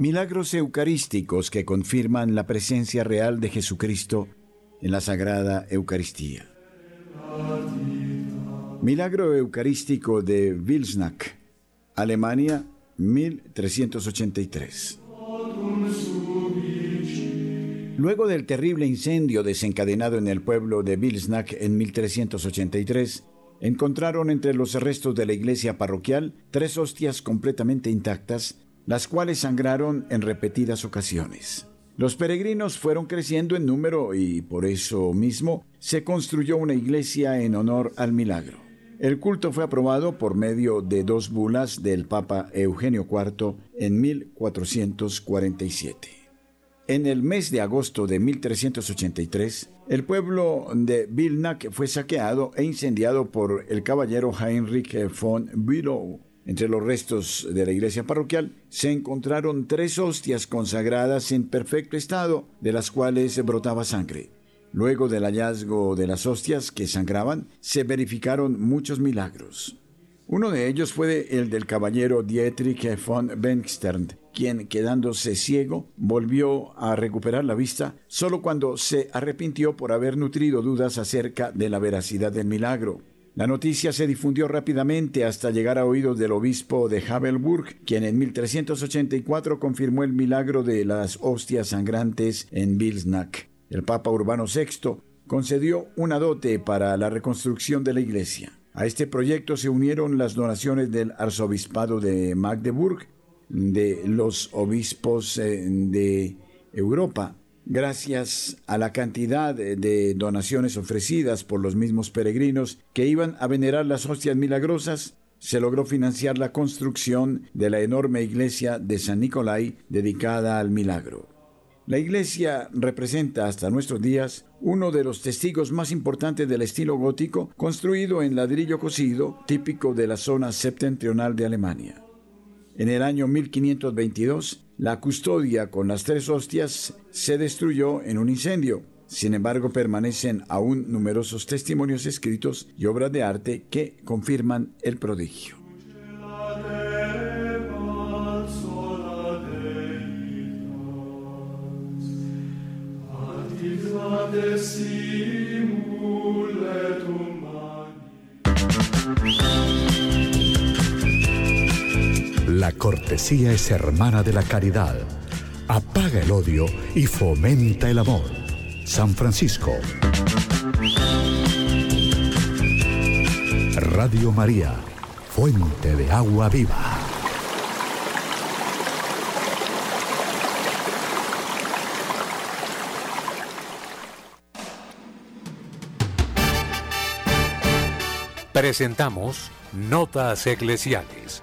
Milagros eucarísticos que confirman la presencia real de Jesucristo en la Sagrada Eucaristía. Milagro Eucarístico de Wilsnack, Alemania, 1383. Luego del terrible incendio desencadenado en el pueblo de Wilsnack en 1383, encontraron entre los restos de la iglesia parroquial tres hostias completamente intactas, las cuales sangraron en repetidas ocasiones. Los peregrinos fueron creciendo en número y por eso mismo se construyó una iglesia en honor al milagro. El culto fue aprobado por medio de dos bulas del Papa Eugenio IV en 1447. En el mes de agosto de 1383, el pueblo de Vilnac fue saqueado e incendiado por el caballero Heinrich von Bülow. Entre los restos de la iglesia parroquial se encontraron tres hostias consagradas en perfecto estado, de las cuales brotaba sangre. Luego del hallazgo de las hostias que sangraban, se verificaron muchos milagros. Uno de ellos fue el del caballero Dietrich von Bengstern, quien, quedándose ciego, volvió a recuperar la vista solo cuando se arrepintió por haber nutrido dudas acerca de la veracidad del milagro. La noticia se difundió rápidamente hasta llegar a oídos del obispo de Havelburg, quien en 1384 confirmó el milagro de las hostias sangrantes en Vilsnack. El Papa Urbano VI concedió una dote para la reconstrucción de la iglesia. A este proyecto se unieron las donaciones del arzobispado de Magdeburg, de los obispos eh, de Europa, gracias a la cantidad de donaciones ofrecidas por los mismos peregrinos que iban a venerar las hostias milagrosas, se logró financiar la construcción de la enorme iglesia de San Nicolai dedicada al milagro. La iglesia representa hasta nuestros días uno de los testigos más importantes del estilo gótico construido en ladrillo cocido típico de la zona septentrional de Alemania. En el año 1522, la custodia con las tres hostias se destruyó en un incendio. Sin embargo, permanecen aún numerosos testimonios escritos y obras de arte que confirman el prodigio. La cortesía es hermana de la caridad. Apaga el odio y fomenta el amor. San Francisco. Radio María, fuente de agua viva. Presentamos Notas Eclesiales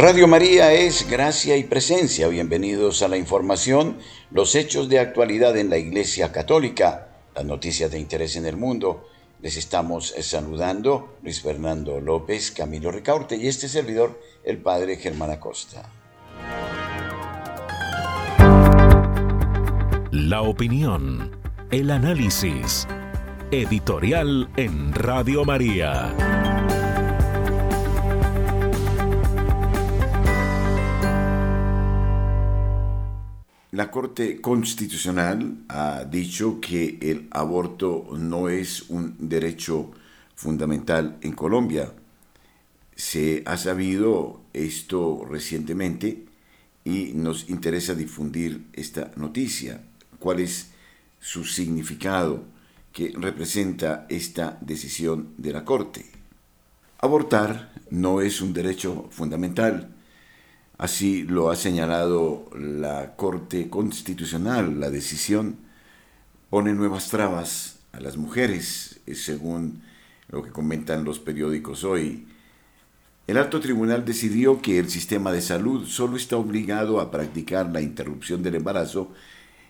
Radio María es gracia y presencia. Bienvenidos a la información, los hechos de actualidad en la Iglesia Católica, las noticias de interés en el mundo. Les estamos saludando Luis Fernando López, Camilo Ricaurte y este servidor, el Padre Germán Acosta. La opinión, el análisis, editorial en Radio María. La Corte Constitucional ha dicho que el aborto no es un derecho fundamental en Colombia. Se ha sabido esto recientemente y nos interesa difundir esta noticia. ¿Cuál es su significado que representa esta decisión de la Corte? Abortar no es un derecho fundamental Así lo ha señalado la Corte Constitucional. La decisión pone nuevas trabas a las mujeres, según lo que comentan los periódicos hoy. El alto tribunal decidió que el sistema de salud solo está obligado a practicar la interrupción del embarazo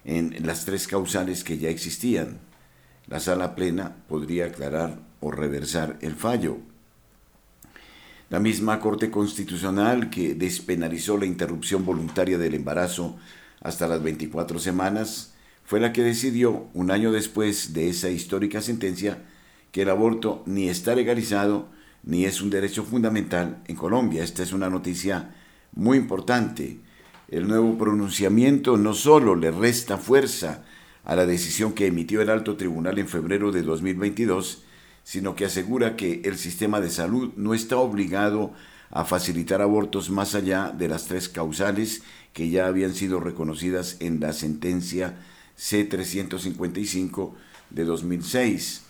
en las tres causales que ya existían. La sala plena podría aclarar o reversar el fallo. La misma Corte Constitucional que despenalizó la interrupción voluntaria del embarazo hasta las 24 semanas fue la que decidió, un año después de esa histórica sentencia, que el aborto ni está legalizado ni es un derecho fundamental en Colombia. Esta es una noticia muy importante. El nuevo pronunciamiento no solo le resta fuerza a la decisión que emitió el alto tribunal en febrero de 2022, sino que asegura que el sistema de salud no está obligado a facilitar abortos más allá de las tres causales que ya habían sido reconocidas en la sentencia C-355 de 2006,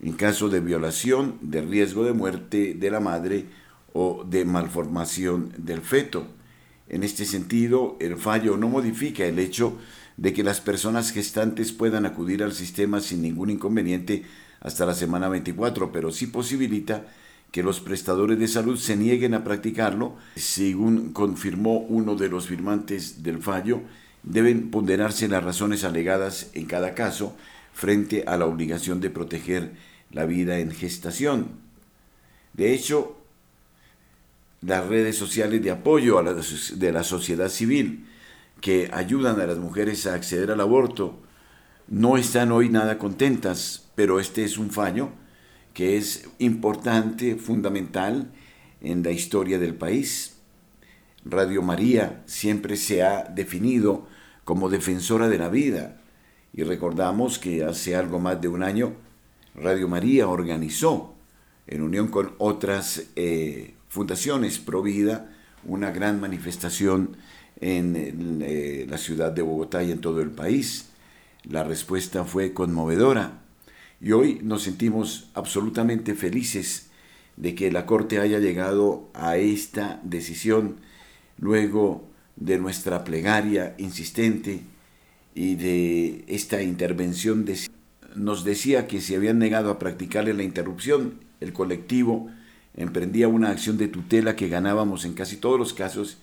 en caso de violación, de riesgo de muerte de la madre o de malformación del feto. En este sentido, el fallo no modifica el hecho de que las personas gestantes puedan acudir al sistema sin ningún inconveniente hasta la semana 24, pero sí posibilita que los prestadores de salud se nieguen a practicarlo, según confirmó uno de los firmantes del fallo, deben ponderarse las razones alegadas en cada caso frente a la obligación de proteger la vida en gestación. De hecho, las redes sociales de apoyo de la sociedad civil que ayudan a las mujeres a acceder al aborto no están hoy nada contentas, pero este es un fallo que es importante, fundamental en la historia del país. Radio María siempre se ha definido como defensora de la vida y recordamos que hace algo más de un año Radio María organizó, en unión con otras eh, fundaciones pro vida, una gran manifestación en eh, la ciudad de Bogotá y en todo el país. La respuesta fue conmovedora y hoy nos sentimos absolutamente felices de que la Corte haya llegado a esta decisión luego de nuestra plegaria insistente y de esta intervención. nos decía que se habían negado a practicarle la interrupción. El colectivo emprendía una acción de tutela que ganábamos en casi todos los casos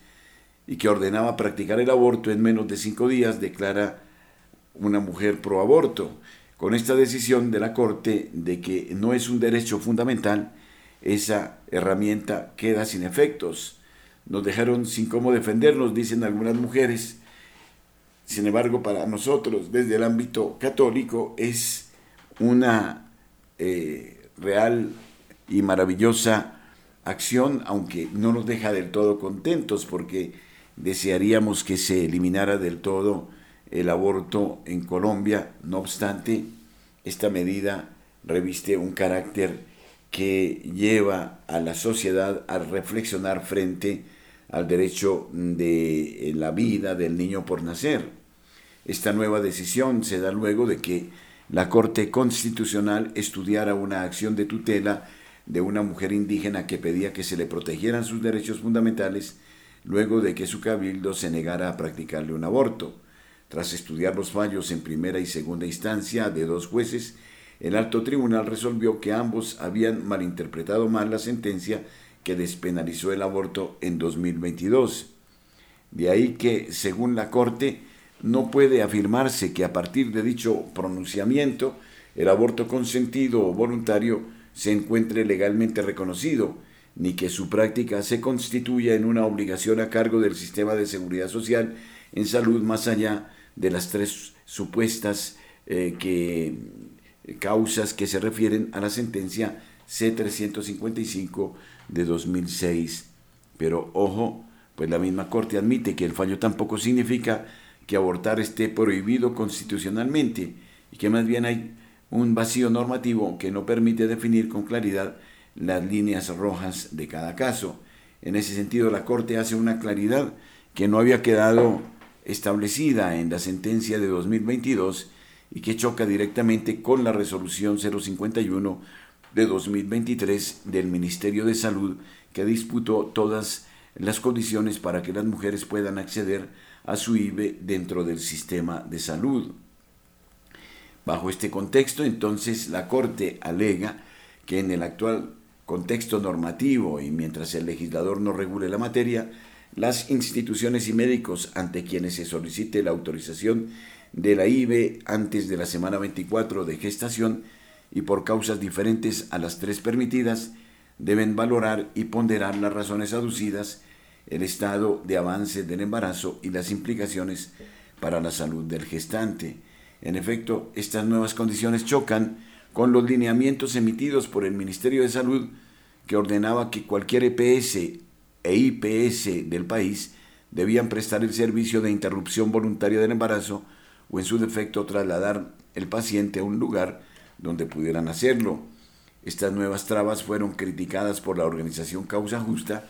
y que ordenaba practicar el aborto en menos de cinco días, declara una mujer pro aborto. Con esta decisión de la Corte de que no es un derecho fundamental, esa herramienta queda sin efectos. Nos dejaron sin cómo defendernos, dicen algunas mujeres. Sin embargo, para nosotros, desde el ámbito católico, es una eh, real y maravillosa acción, aunque no nos deja del todo contentos, porque desearíamos que se eliminara del todo el aborto en Colombia. No obstante, esta medida reviste un carácter que lleva a la sociedad a reflexionar frente al derecho de la vida del niño por nacer. Esta nueva decisión se da luego de que la Corte Constitucional estudiara una acción de tutela de una mujer indígena que pedía que se le protegieran sus derechos fundamentales luego de que su cabildo se negara a practicarle un aborto. Tras estudiar los fallos en primera y segunda instancia de dos jueces, el alto tribunal resolvió que ambos habían malinterpretado mal la sentencia que despenalizó el aborto en 2022. De ahí que, según la Corte, no puede afirmarse que a partir de dicho pronunciamiento el aborto consentido o voluntario se encuentre legalmente reconocido, ni que su práctica se constituya en una obligación a cargo del sistema de seguridad social en salud más allá de las tres supuestas eh, que, causas que se refieren a la sentencia C-355 de 2006. Pero ojo, pues la misma Corte admite que el fallo tampoco significa que abortar esté prohibido constitucionalmente y que más bien hay un vacío normativo que no permite definir con claridad las líneas rojas de cada caso. En ese sentido, la Corte hace una claridad que no había quedado establecida en la sentencia de 2022 y que choca directamente con la resolución 051 de 2023 del Ministerio de Salud que disputó todas las condiciones para que las mujeres puedan acceder a su IBE dentro del sistema de salud. Bajo este contexto, entonces, la Corte alega que en el actual contexto normativo y mientras el legislador no regule la materia, las instituciones y médicos ante quienes se solicite la autorización de la IBE antes de la semana 24 de gestación y por causas diferentes a las tres permitidas, deben valorar y ponderar las razones aducidas, el estado de avance del embarazo y las implicaciones para la salud del gestante. En efecto, estas nuevas condiciones chocan con los lineamientos emitidos por el Ministerio de Salud que ordenaba que cualquier EPS e IPS del país debían prestar el servicio de interrupción voluntaria del embarazo o en su defecto trasladar el paciente a un lugar donde pudieran hacerlo. Estas nuevas trabas fueron criticadas por la organización Causa Justa,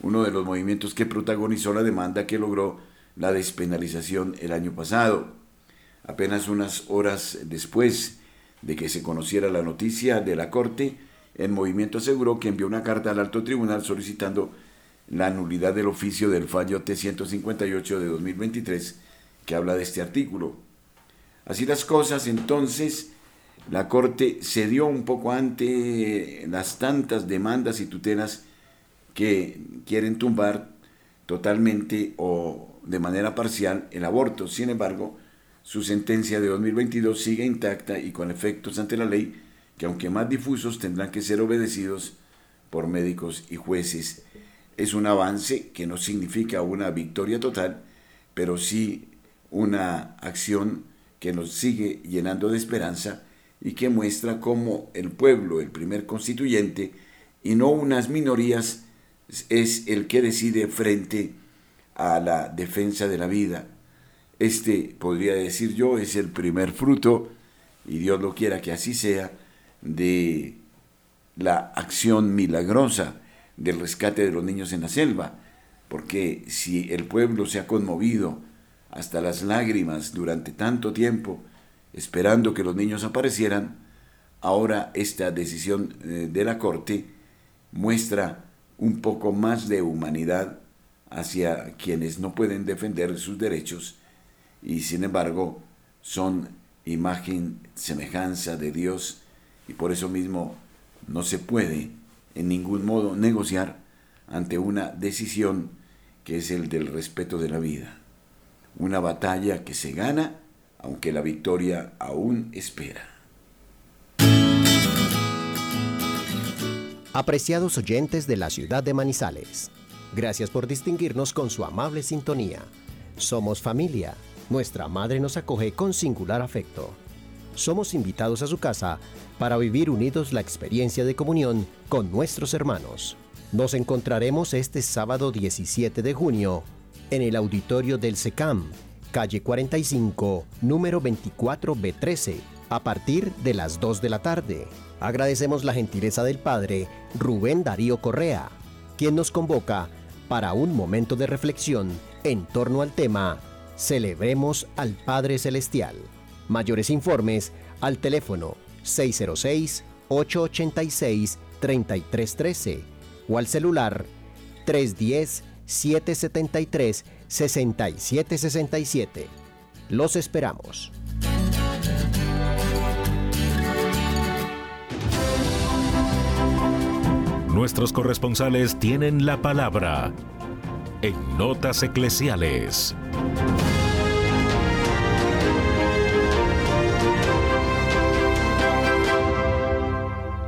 uno de los movimientos que protagonizó la demanda que logró la despenalización el año pasado. Apenas unas horas después de que se conociera la noticia de la Corte, el movimiento aseguró que envió una carta al alto tribunal solicitando la nulidad del oficio del fallo T158 de 2023 que habla de este artículo. Así las cosas, entonces, la Corte cedió un poco ante las tantas demandas y tutelas que quieren tumbar totalmente o de manera parcial el aborto. Sin embargo, su sentencia de 2022 sigue intacta y con efectos ante la ley que aunque más difusos tendrán que ser obedecidos por médicos y jueces. Es un avance que no significa una victoria total, pero sí una acción que nos sigue llenando de esperanza y que muestra cómo el pueblo, el primer constituyente, y no unas minorías, es el que decide frente a la defensa de la vida. Este, podría decir yo, es el primer fruto, y Dios lo quiera que así sea, de la acción milagrosa del rescate de los niños en la selva, porque si el pueblo se ha conmovido hasta las lágrimas durante tanto tiempo, esperando que los niños aparecieran, ahora esta decisión eh, de la Corte muestra un poco más de humanidad hacia quienes no pueden defender sus derechos y sin embargo son imagen, semejanza de Dios y por eso mismo no se puede en ningún modo negociar ante una decisión que es el del respeto de la vida. Una batalla que se gana aunque la victoria aún espera. Apreciados oyentes de la ciudad de Manizales, gracias por distinguirnos con su amable sintonía. Somos familia. Nuestra madre nos acoge con singular afecto. Somos invitados a su casa para vivir unidos la experiencia de comunión con nuestros hermanos. Nos encontraremos este sábado 17 de junio en el auditorio del SECAM, calle 45, número 24B13, a partir de las 2 de la tarde. Agradecemos la gentileza del Padre Rubén Darío Correa, quien nos convoca para un momento de reflexión en torno al tema Celebremos al Padre Celestial. Mayores informes al teléfono 606-886-3313 o al celular 310-773-6767. Los esperamos. Nuestros corresponsales tienen la palabra en Notas Eclesiales.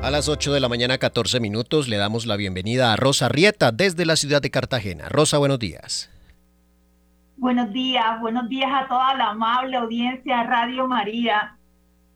A las 8 de la mañana, 14 minutos, le damos la bienvenida a Rosa Rieta desde la ciudad de Cartagena. Rosa, buenos días. Buenos días, buenos días a toda la amable audiencia de Radio María.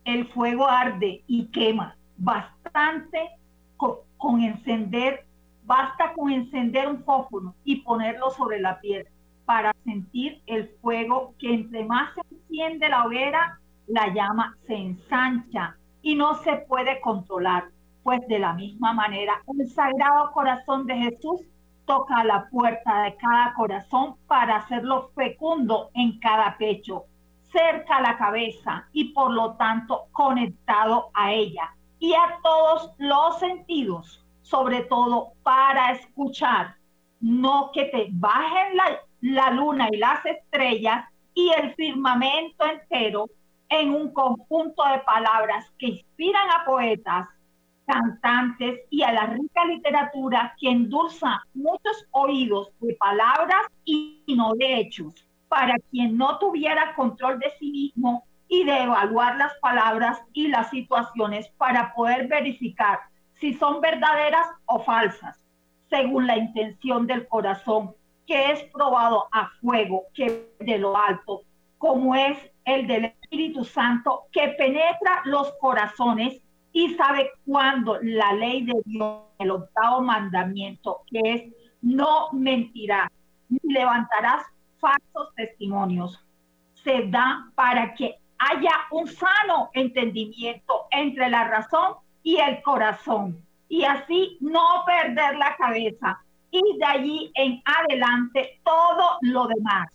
El fuego arde y quema bastante con, encender, basta con encender un fósforo y ponerlo sobre la piedra para sentir el fuego que entre más se enciende la hoguera, la llama se ensancha y no se puede controlar pues de la misma manera, el Sagrado Corazón de Jesús toca la puerta de cada corazón para hacerlo fecundo en cada pecho, cerca a la cabeza y por lo tanto conectado a ella y a todos los sentidos, sobre todo para escuchar, no que te bajen la, la luna y las estrellas y el firmamento entero en un conjunto de palabras que inspiran a poetas cantantes y a la rica literatura que endulza muchos oídos de palabras y no de hechos, para quien no tuviera control de sí mismo y de evaluar las palabras y las situaciones para poder verificar si son verdaderas o falsas, según la intención del corazón, que es probado a fuego que de lo alto, como es el del Espíritu Santo, que penetra los corazones y sabe cuándo la ley de Dios, el octavo mandamiento, que es no mentirás ni levantarás falsos testimonios, se da para que haya un sano entendimiento entre la razón y el corazón y así no perder la cabeza y de allí en adelante todo lo demás.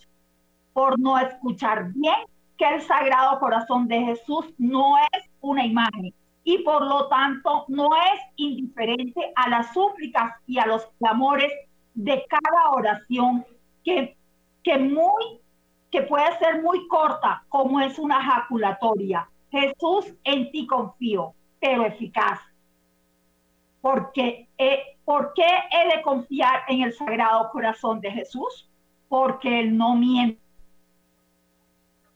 Por no escuchar bien que el sagrado corazón de Jesús no es una imagen, y por lo tanto no es indiferente a las súplicas y a los clamores de cada oración que, que, muy, que puede ser muy corta como es una jaculatoria. Jesús, en ti confío, pero eficaz. Porque, eh, ¿Por qué he de confiar en el sagrado corazón de Jesús? Porque Él no miente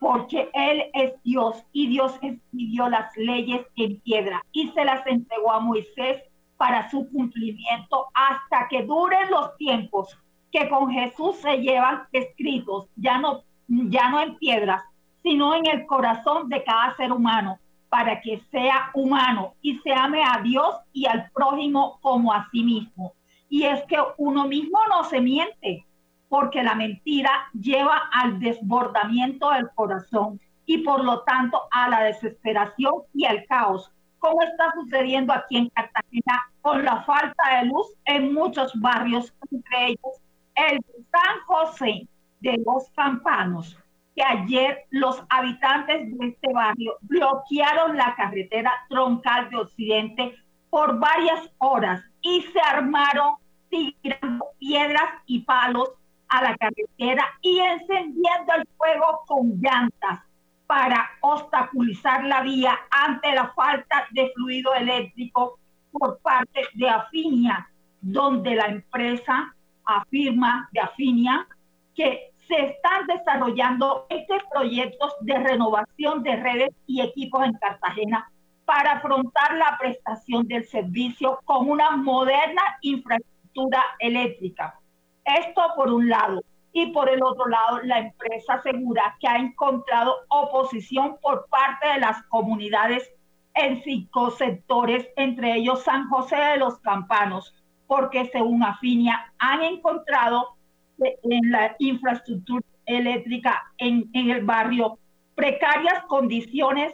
porque Él es Dios y Dios escribió las leyes en piedra y se las entregó a Moisés para su cumplimiento hasta que duren los tiempos que con Jesús se llevan escritos, ya no, ya no en piedras, sino en el corazón de cada ser humano, para que sea humano y se ame a Dios y al prójimo como a sí mismo. Y es que uno mismo no se miente, porque la mentira lleva al desbordamiento del corazón y por lo tanto a la desesperación y al caos, como está sucediendo aquí en Cartagena con la falta de luz en muchos barrios, entre ellos el San José de los Campanos, que ayer los habitantes de este barrio bloquearon la carretera troncal de Occidente por varias horas y se armaron tirando piedras y palos a la carretera y encendiendo el fuego con llantas para obstaculizar la vía ante la falta de fluido eléctrico por parte de Afinia, donde la empresa afirma de Afinia que se están desarrollando estos proyectos de renovación de redes y equipos en Cartagena para afrontar la prestación del servicio con una moderna infraestructura eléctrica. Esto por un lado. Y por el otro lado, la empresa asegura que ha encontrado oposición por parte de las comunidades en cinco sectores, entre ellos San José de los Campanos, porque según Afinia han encontrado en la infraestructura eléctrica en, en el barrio precarias condiciones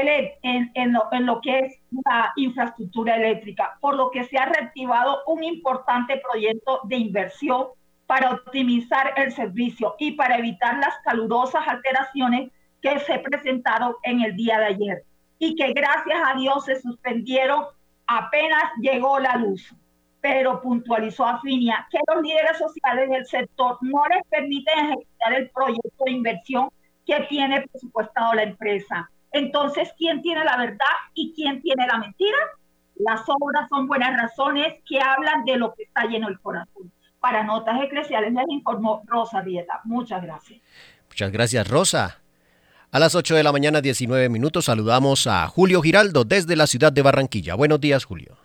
en, lo, que es la infraestructura eléctrica, por lo que se ha reactivado un importante proyecto de inversión para optimizar el servicio y para evitar las calurosas alteraciones que se presentaron en el día de ayer y que gracias a Dios se suspendieron apenas llegó la luz. Pero puntualizó Afinia que los líderes sociales del sector no les permiten ejecutar el proyecto de inversión que tiene presupuestado la empresa entonces, ¿quién tiene la verdad y quién tiene la mentira? Las obras son buenas razones que hablan de lo que está lleno el corazón. Para notas eclesiales les informó Rosa Vieta. Muchas gracias. Muchas gracias, Rosa. A las 8 de la mañana, 19 minutos, saludamos a Julio Giraldo desde la ciudad de Barranquilla. Buenos días, Julio.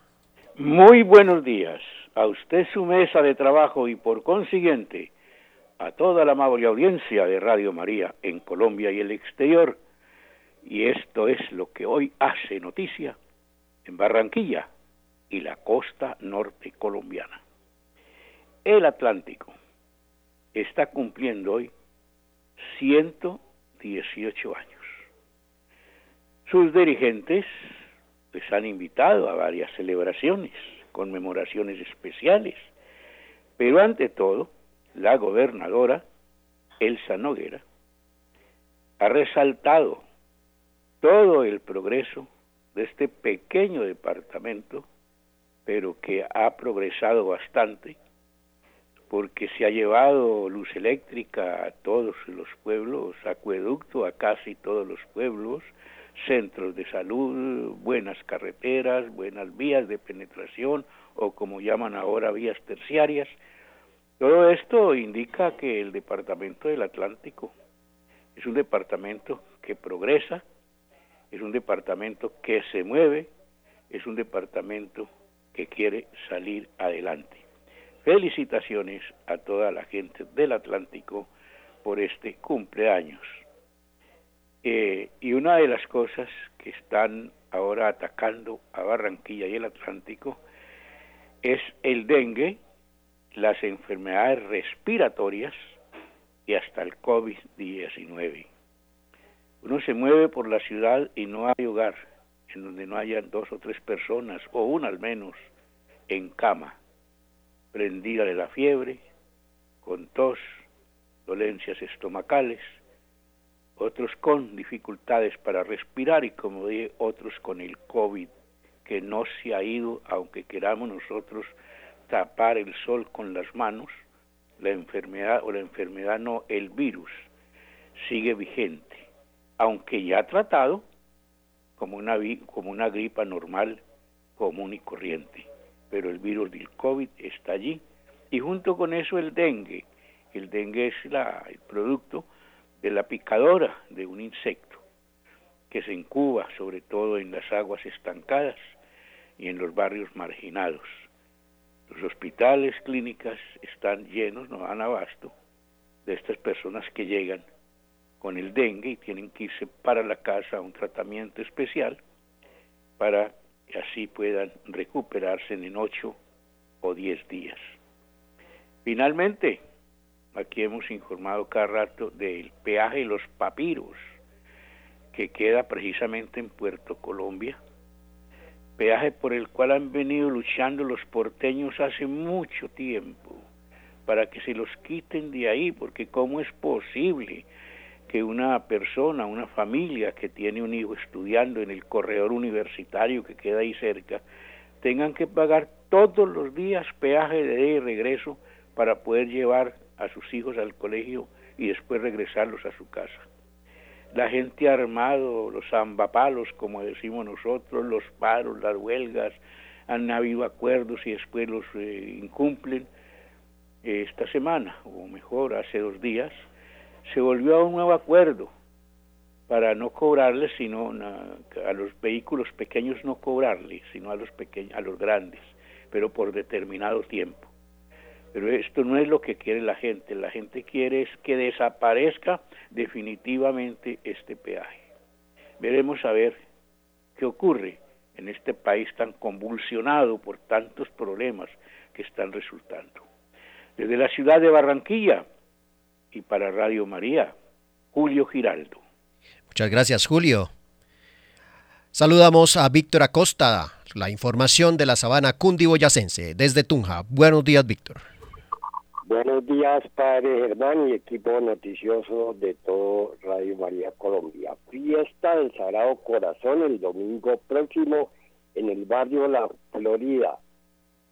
Muy buenos días. A usted su mesa de trabajo y por consiguiente a toda la amable audiencia de Radio María en Colombia y el exterior y esto es lo que hoy hace noticia en Barranquilla y la costa norte colombiana. El Atlántico está cumpliendo hoy 118 años. Sus dirigentes les han invitado a varias celebraciones, conmemoraciones especiales, pero ante todo, la gobernadora Elsa Noguera ha resaltado todo el progreso de este pequeño departamento, pero que ha progresado bastante, porque se ha llevado luz eléctrica a todos los pueblos, acueducto a casi todos los pueblos, centros de salud, buenas carreteras, buenas vías de penetración o como llaman ahora vías terciarias. Todo esto indica que el Departamento del Atlántico es un departamento que progresa, es un departamento que se mueve, es un departamento que quiere salir adelante. Felicitaciones a toda la gente del Atlántico por este cumpleaños. Eh, y una de las cosas que están ahora atacando a Barranquilla y el Atlántico es el dengue, las enfermedades respiratorias y hasta el COVID-19. Uno se mueve por la ciudad y no hay hogar en donde no haya dos o tres personas, o una al menos, en cama, prendida de la fiebre, con tos, dolencias estomacales, otros con dificultades para respirar y como dije, otros con el COVID, que no se ha ido, aunque queramos nosotros tapar el sol con las manos, la enfermedad o la enfermedad no, el virus sigue vigente, aunque ya tratado como una, como una gripa normal, común y corriente. Pero el virus del COVID está allí y junto con eso el dengue. El dengue es la, el producto de la picadora de un insecto que se incuba sobre todo en las aguas estancadas y en los barrios marginados. Los hospitales, clínicas están llenos, no dan abasto, de estas personas que llegan con el dengue y tienen que irse para la casa a un tratamiento especial para que así puedan recuperarse en ocho o diez días. Finalmente, aquí hemos informado cada rato del peaje de los papiros que queda precisamente en Puerto Colombia, peaje por el cual han venido luchando los porteños hace mucho tiempo para que se los quiten de ahí, porque ¿cómo es posible que una persona, una familia que tiene un hijo estudiando en el corredor universitario que queda ahí cerca, tengan que pagar todos los días peaje de regreso para poder llevar a sus hijos al colegio y después regresarlos a su casa? la gente armado, los zambapalos, como decimos nosotros, los paros, las huelgas, han habido acuerdos y después los eh, incumplen. Esta semana, o mejor, hace dos días, se volvió a un nuevo acuerdo para no cobrarles, sino a los vehículos pequeños no cobrarles, sino a los pequeños, a los grandes, pero por determinado tiempo. Pero esto no es lo que quiere la gente. La gente quiere es que desaparezca definitivamente este peaje. Veremos a ver qué ocurre en este país tan convulsionado por tantos problemas que están resultando. Desde la ciudad de Barranquilla y para Radio María, Julio Giraldo. Muchas gracias, Julio. Saludamos a Víctor Acosta, la información de la sabana cundiboyacense desde Tunja. Buenos días, Víctor. Buenos días, padre Germán y equipo noticioso de todo Radio María Colombia. Fiesta del Sagrado Corazón el domingo próximo en el barrio La Florida,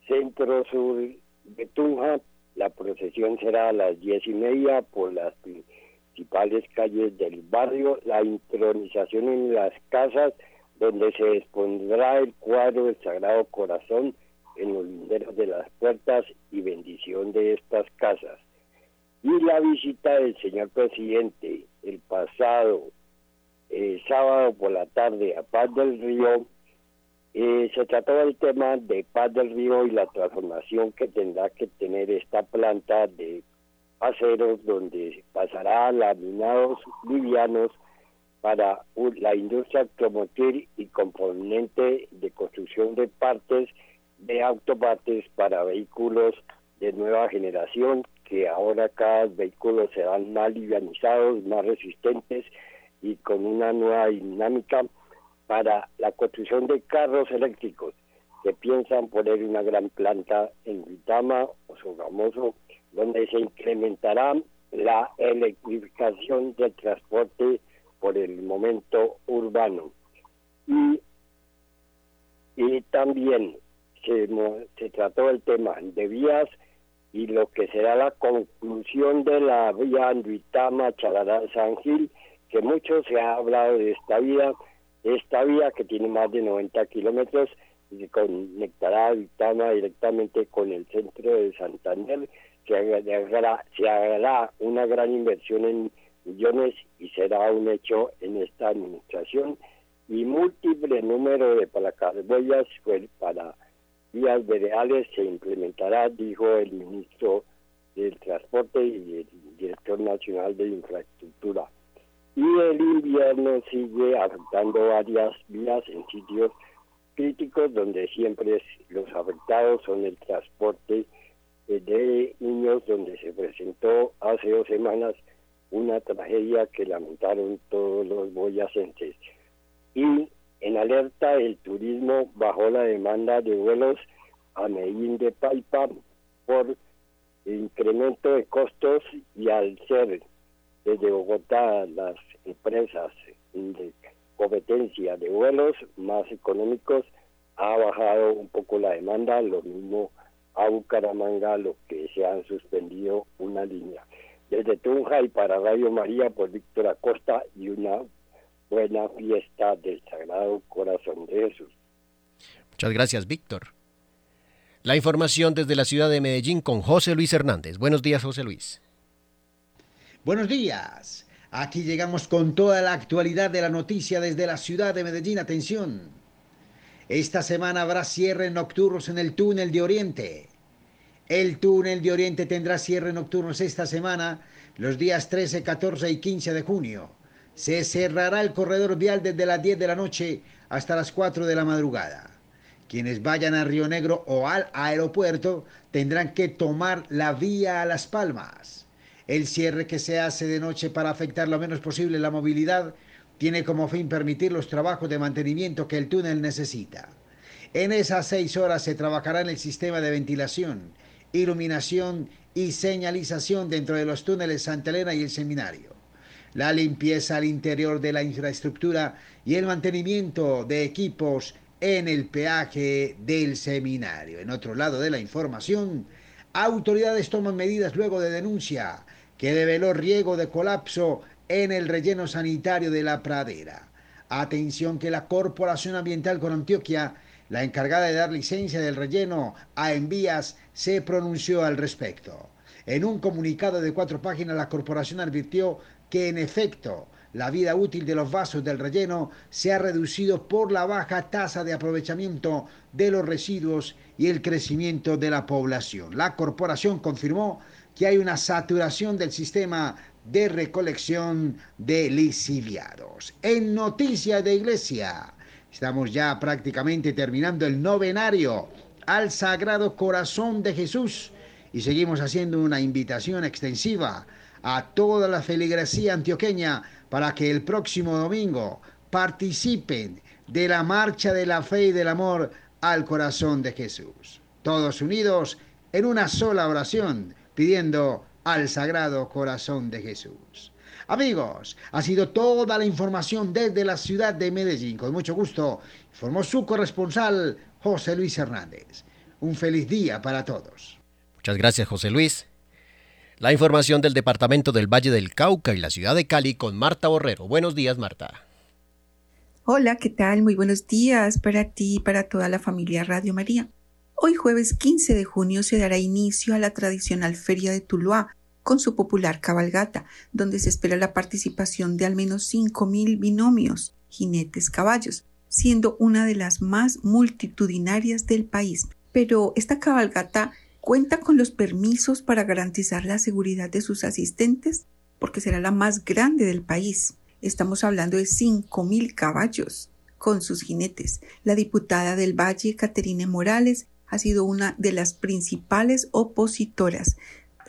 centro sur de Tunja. La procesión será a las diez y media por las principales calles del barrio. La intronización en las casas donde se expondrá el cuadro del Sagrado Corazón en los linderos de las puertas y bendición de estas casas. Y la visita del señor presidente el pasado eh, sábado por la tarde a Paz del Río, eh, se trató del tema de Paz del Río y la transformación que tendrá que tener esta planta de aceros donde pasará laminados livianos para la industria automotriz y componente de construcción de partes de autopartes para vehículos de nueva generación, que ahora cada vehículo serán más livianizados, más resistentes y con una nueva dinámica para la construcción de carros eléctricos que piensan poner una gran planta en Vitama o famoso donde se incrementará la electrificación del transporte por el momento urbano. Y, y también se, trató el tema de vías y lo que será la conclusión de la vía Anduitama Chalarán San Gil, que mucho se ha hablado de esta vía, Esta vía, que tiene más de 90 kilómetros, se conectará a Vitama directamente con el centro de Santander, que se hará una gran inversión en millones y será un hecho en esta administración y múltiple número de huellas para vías veredales se implementará, dijo el ministro del Transporte y el director nacional de Infraestructura. Y el invierno sigue afectando varias vías en sitios críticos donde siempre los afectados son el transporte eh, de niños, donde se presentó hace dos semanas una tragedia que lamentaron todos los boyacenses. Y en alerta el turismo bajó la demanda de vuelos a Medellín de Paipa por incremento de costos y al ser desde Bogotá las empresas de competencia de vuelos más económicos ha bajado un poco la demanda, lo mismo a Bucaramanga, lo que se han suspendido una línea. Desde Tunja y para Radio María, por Víctor Acosta y una buena fiesta del Sagrado Corazón de Jesús. Muchas gracias, Víctor. La información desde la ciudad de Medellín con José Luis Hernández. Buenos días, José Luis. Buenos días. Aquí llegamos con toda la actualidad de la noticia desde la ciudad de Medellín. Atención. Esta semana habrá cierre nocturnos en el túnel de Oriente. El túnel de Oriente tendrá cierre nocturnos esta semana, los días 13, 14 y 15 de junio. Se cerrará el corredor vial desde las 10 de la noche hasta las 4 de la madrugada. Quienes vayan a Río Negro o al aeropuerto tendrán que tomar la vía a Las Palmas. El cierre que se hace de noche para afectar lo menos posible la movilidad tiene como fin permitir los trabajos de mantenimiento que el túnel necesita. En esas seis horas se trabajará en el sistema de ventilación, iluminación y señalización dentro de los túneles Santa Elena y el seminario. La limpieza al interior de la infraestructura y el mantenimiento de equipos en el peaje del seminario. En otro lado de la información, autoridades toman medidas luego de denuncia que develó riego de colapso en el relleno sanitario de la pradera. Atención que la Corporación Ambiental con Antioquia, la encargada de dar licencia del relleno a envías, se pronunció al respecto. En un comunicado de cuatro páginas, la corporación advirtió que en efecto la vida útil de los vasos del relleno se ha reducido por la baja tasa de aprovechamiento de los residuos y el crecimiento de la población. La corporación confirmó que hay una saturación del sistema de recolección de lisiviados. En Noticias de Iglesia, estamos ya prácticamente terminando el novenario al Sagrado Corazón de Jesús y seguimos haciendo una invitación extensiva a toda la feligresía antioqueña para que el próximo domingo participen de la marcha de la fe y del amor al corazón de Jesús. Todos unidos en una sola oración pidiendo al Sagrado Corazón de Jesús. Amigos, ha sido toda la información desde la ciudad de Medellín. Con mucho gusto, informó su corresponsal José Luis Hernández. Un feliz día para todos. Muchas gracias, José Luis. La información del Departamento del Valle del Cauca y la ciudad de Cali con Marta Borrero. Buenos días, Marta. Hola, ¿qué tal? Muy buenos días para ti y para toda la familia Radio María. Hoy jueves 15 de junio se dará inicio a la tradicional Feria de Tuluá con su popular cabalgata, donde se espera la participación de al menos 5.000 binomios, jinetes, caballos, siendo una de las más multitudinarias del país. Pero esta cabalgata cuenta con los permisos para garantizar la seguridad de sus asistentes, porque será la más grande del país. Estamos hablando de 5.000 caballos con sus jinetes. La diputada del Valle, Caterine Morales, ha sido una de las principales opositoras.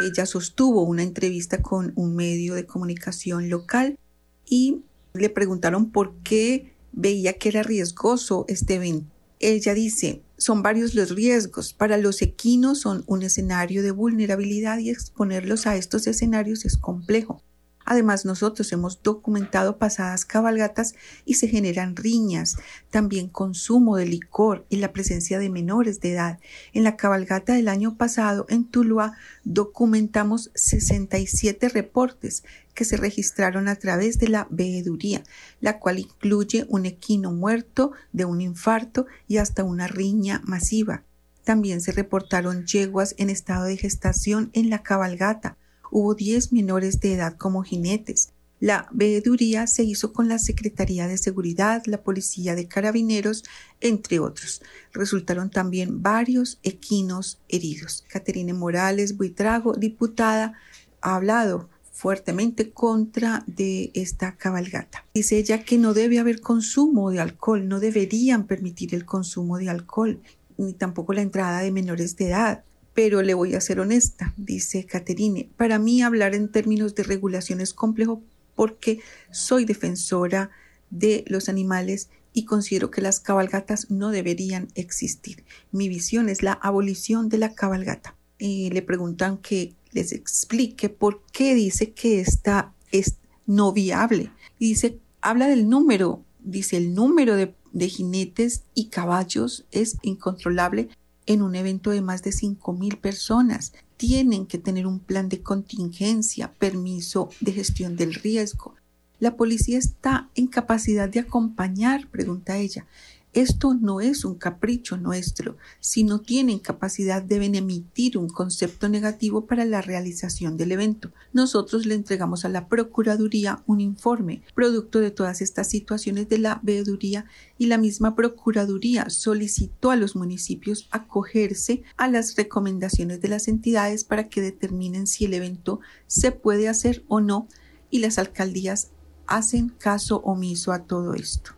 Ella sostuvo una entrevista con un medio de comunicación local y le preguntaron por qué veía que era riesgoso este evento. Ella dice, son varios los riesgos. Para los equinos son un escenario de vulnerabilidad y exponerlos a estos escenarios es complejo. Además, nosotros hemos documentado pasadas cabalgatas y se generan riñas, también consumo de licor y la presencia de menores de edad. En la cabalgata del año pasado en Tuluá documentamos 67 reportes que se registraron a través de la veeduría, la cual incluye un equino muerto de un infarto y hasta una riña masiva. También se reportaron yeguas en estado de gestación en la cabalgata, hubo 10 menores de edad como jinetes. La veeduría se hizo con la Secretaría de Seguridad, la Policía de Carabineros, entre otros. Resultaron también varios equinos heridos. Caterine Morales Buitrago, diputada, ha hablado fuertemente contra de esta cabalgata. Dice ella que no debe haber consumo de alcohol, no deberían permitir el consumo de alcohol, ni tampoco la entrada de menores de edad. Pero le voy a ser honesta, dice Caterine. Para mí hablar en términos de regulación es complejo porque soy defensora de los animales y considero que las cabalgatas no deberían existir. Mi visión es la abolición de la cabalgata. Le preguntan que les explique por qué dice que esta es no viable. Dice, habla del número, dice el número de jinetes y caballos es incontrolable en un evento de más de 5.000 personas. Tienen que tener un plan de contingencia, permiso de gestión del riesgo. ¿La policía está en capacidad de acompañar? pregunta ella. Esto no es un capricho nuestro. Si no tienen capacidad deben emitir un concepto negativo para la realización del evento. Nosotros le entregamos a la Procuraduría un informe, producto de todas estas situaciones de la veeduría y la misma Procuraduría solicitó a los municipios acogerse a las recomendaciones de las entidades para que determinen si el evento se puede hacer o no y las alcaldías hacen caso omiso a todo esto.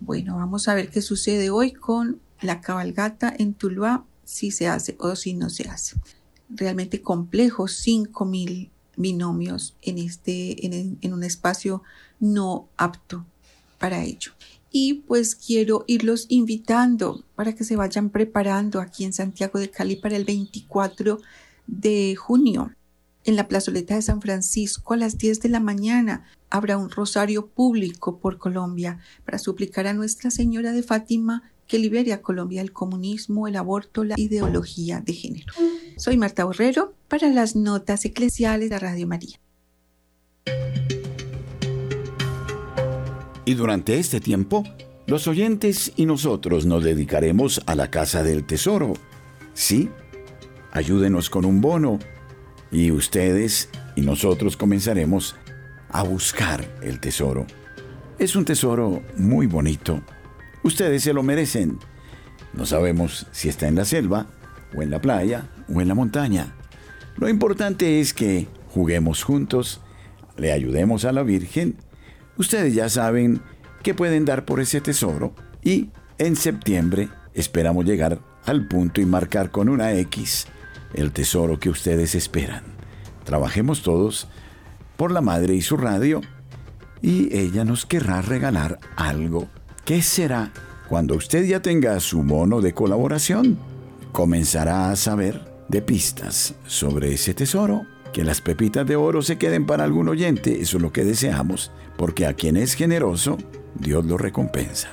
Bueno, vamos a ver qué sucede hoy con la cabalgata en Tuluá, si se hace o si no se hace. Realmente complejo, 5.000 binomios en, este, en, un espacio no apto para ello. Y pues quiero irlos invitando para que se vayan preparando aquí en Santiago de Cali para el 24 de junio en la plazoleta de San Francisco a las 10 de la mañana habrá un rosario público por Colombia para suplicar a Nuestra Señora de Fátima que libere a Colombia del comunismo, el aborto, la ideología de género. Soy Marta Borrero para las notas eclesiales de Radio María. Y durante este tiempo, los oyentes y nosotros nos dedicaremos a la Casa del Tesoro. Sí, ayúdenos con un bono y ustedes y nosotros comenzaremos a buscar el tesoro. Es un tesoro muy bonito. Ustedes se lo merecen. No sabemos si está en la selva, o en la playa, o en la montaña. Lo importante es que juguemos juntos, le ayudemos a la Virgen. Ustedes ya saben que pueden dar por ese tesoro y en septiembre esperamos llegar al punto y marcar con una X el tesoro que ustedes esperan. Trabajemos todos por la madre y su radio y ella nos querrá regalar algo. ¿Qué será? Cuando usted ya tenga su mono de colaboración, comenzará a saber de pistas sobre ese tesoro. Que las pepitas de oro se queden para algún oyente, eso es lo que deseamos, porque a quien es generoso, Dios lo recompensa.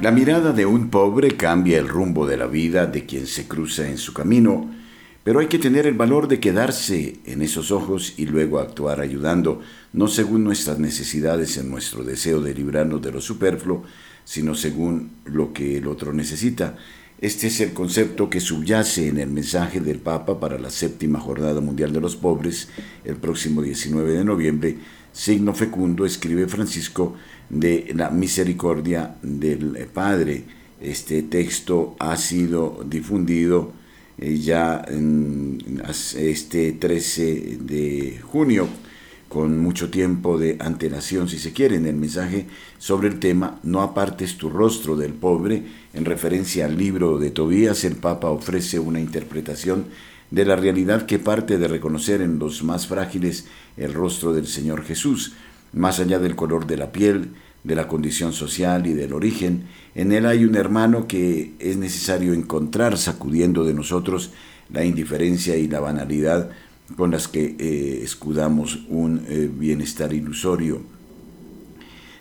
La mirada de un pobre cambia el rumbo de la vida de quien se cruza en su camino, pero hay que tener el valor de quedarse en esos ojos y luego actuar ayudando, no según nuestras necesidades en nuestro deseo de librarnos de lo superfluo, sino según lo que el otro necesita. Este es el concepto que subyace en el mensaje del Papa para la séptima Jornada Mundial de los Pobres, el próximo 19 de noviembre, signo fecundo, escribe Francisco, de la misericordia del Padre. Este texto ha sido difundido eh, ya en este 13 de junio con mucho tiempo de antelación, si se quiere, en el mensaje sobre el tema No apartes tu rostro del pobre, en referencia al libro de Tobías, el Papa ofrece una interpretación de la realidad que parte de reconocer en los más frágiles el rostro del Señor Jesús, más allá del color de la piel, de la condición social y del origen. En él hay un hermano que es necesario encontrar sacudiendo de nosotros la indiferencia y la banalidad con las que eh, escudamos un eh, bienestar ilusorio.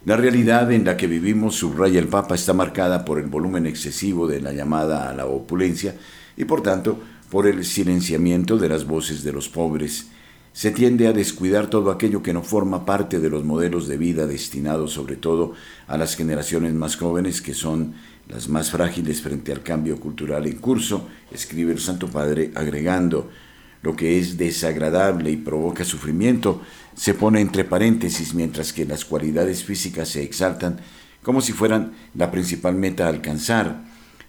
La realidad en la que vivimos, subraya el Papa, está marcada por el volumen excesivo de la llamada a la opulencia y por tanto por el silenciamiento de las voces de los pobres. Se tiende a descuidar todo aquello que no forma parte de los modelos de vida destinados sobre todo a las generaciones más jóvenes que son las más frágiles frente al cambio cultural en curso, escribe el Santo Padre agregando, lo que es desagradable y provoca sufrimiento se pone entre paréntesis mientras que las cualidades físicas se exaltan como si fueran la principal meta a alcanzar.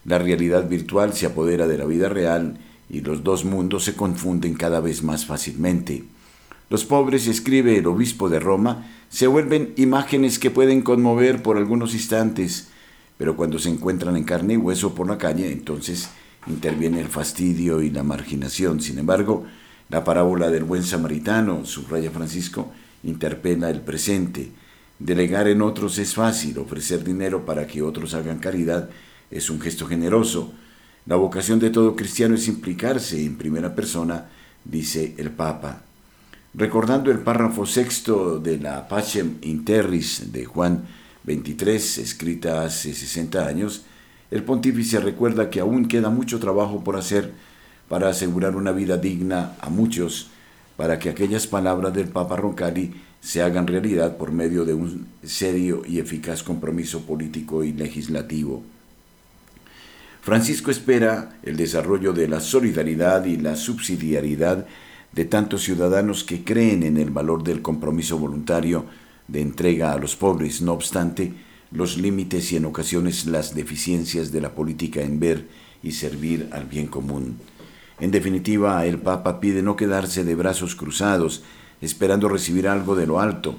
La realidad virtual se apodera de la vida real y los dos mundos se confunden cada vez más fácilmente. Los pobres, escribe el obispo de Roma, se vuelven imágenes que pueden conmover por algunos instantes, pero cuando se encuentran en carne y hueso por la calle, entonces interviene el fastidio y la marginación. Sin embargo, la parábola del buen samaritano, subraya Francisco, interpela el presente. Delegar en otros es fácil, ofrecer dinero para que otros hagan caridad es un gesto generoso. La vocación de todo cristiano es implicarse en primera persona, dice el Papa. Recordando el párrafo sexto de la Pacem Interris de Juan 23, escrita hace 60 años, el pontífice recuerda que aún queda mucho trabajo por hacer para asegurar una vida digna a muchos, para que aquellas palabras del Papa Roncalli se hagan realidad por medio de un serio y eficaz compromiso político y legislativo. Francisco espera el desarrollo de la solidaridad y la subsidiariedad de tantos ciudadanos que creen en el valor del compromiso voluntario de entrega a los pobres. No obstante, los límites y en ocasiones las deficiencias de la política en ver y servir al bien común. En definitiva, el Papa pide no quedarse de brazos cruzados, esperando recibir algo de lo alto.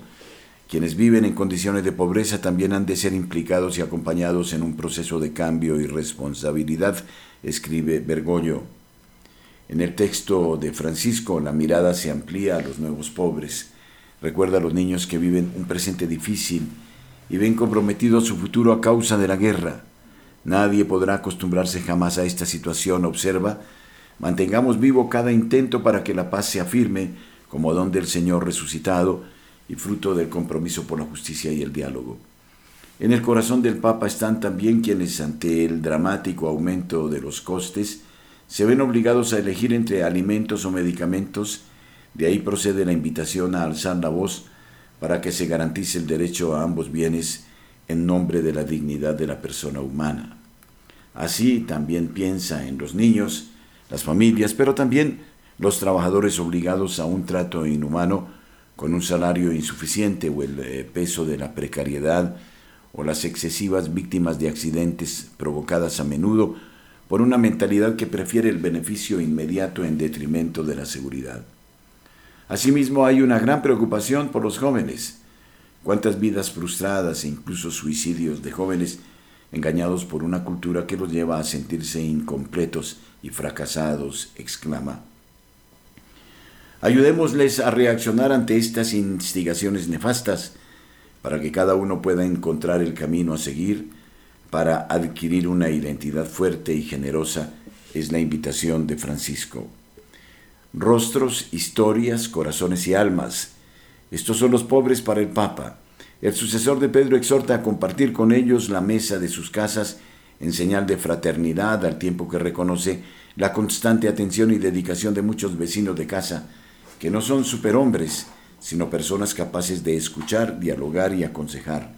Quienes viven en condiciones de pobreza también han de ser implicados y acompañados en un proceso de cambio y responsabilidad, escribe Bergoglio. En el texto de Francisco, la mirada se amplía a los nuevos pobres. Recuerda a los niños que viven un presente difícil y ven comprometido su futuro a causa de la guerra. Nadie podrá acostumbrarse jamás a esta situación, observa. Mantengamos vivo cada intento para que la paz se afirme como don del Señor resucitado y fruto del compromiso por la justicia y el diálogo. En el corazón del Papa están también quienes ante el dramático aumento de los costes se ven obligados a elegir entre alimentos o medicamentos, de ahí procede la invitación a alzar la voz para que se garantice el derecho a ambos bienes en nombre de la dignidad de la persona humana. Así también piensa en los niños, las familias, pero también los trabajadores obligados a un trato inhumano con un salario insuficiente o el eh, peso de la precariedad o las excesivas víctimas de accidentes provocadas a menudo por una mentalidad que prefiere el beneficio inmediato en detrimento de la seguridad. Asimismo, hay una gran preocupación por los jóvenes. Cuántas vidas frustradas e incluso suicidios de jóvenes engañados por una cultura que los lleva a sentirse incompletos y fracasados, exclama. Ayudémosles a reaccionar ante estas instigaciones nefastas para que cada uno pueda encontrar el camino a seguir para adquirir una identidad fuerte y generosa, es la invitación de Francisco rostros, historias, corazones y almas. Estos son los pobres para el Papa. El sucesor de Pedro exhorta a compartir con ellos la mesa de sus casas en señal de fraternidad al tiempo que reconoce la constante atención y dedicación de muchos vecinos de casa, que no son superhombres, sino personas capaces de escuchar, dialogar y aconsejar.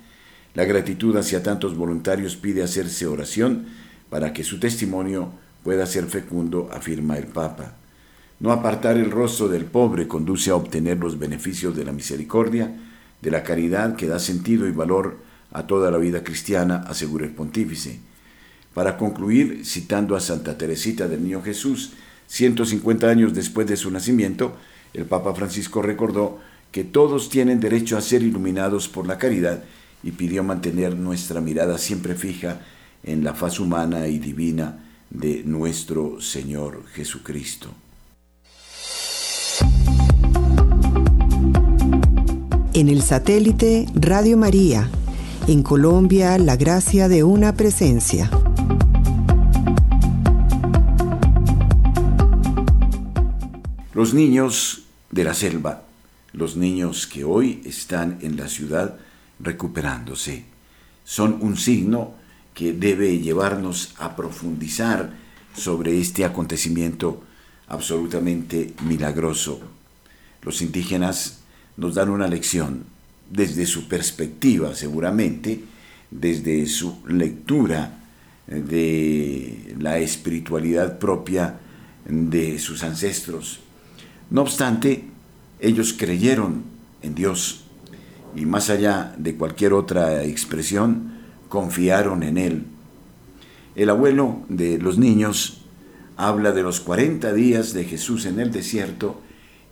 La gratitud hacia tantos voluntarios pide hacerse oración para que su testimonio pueda ser fecundo, afirma el Papa. No apartar el rostro del pobre conduce a obtener los beneficios de la misericordia, de la caridad que da sentido y valor a toda la vida cristiana, asegura el pontífice. Para concluir, citando a Santa Teresita del Niño Jesús, 150 años después de su nacimiento, el Papa Francisco recordó que todos tienen derecho a ser iluminados por la caridad y pidió mantener nuestra mirada siempre fija en la faz humana y divina de nuestro Señor Jesucristo. En el satélite Radio María, En Colombia, la gracia de una presencia. Los niños de la selva, los niños que hoy están en la ciudad recuperándose, son un signo que debe llevarnos a profundizar sobre este acontecimiento absolutamente milagroso. Los indígenas nos dan una lección desde su perspectiva seguramente, desde su lectura de la espiritualidad propia de sus ancestros. No obstante, ellos creyeron en Dios y más allá de cualquier otra expresión, confiaron en Él. El abuelo de los niños habla de los 40 días de Jesús en el desierto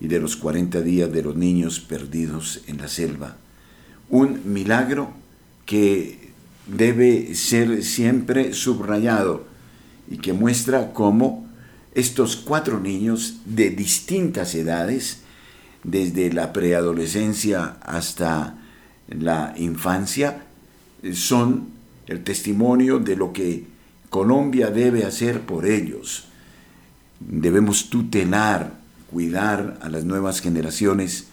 y de los 40 días de los niños perdidos en la selva. Un milagro que debe ser siempre subrayado y que muestra cómo estos cuatro niños de distintas edades, desde la preadolescencia hasta la infancia, son el testimonio de lo que Colombia debe hacer por ellos. Debemos tutelar, cuidar a las nuevas generaciones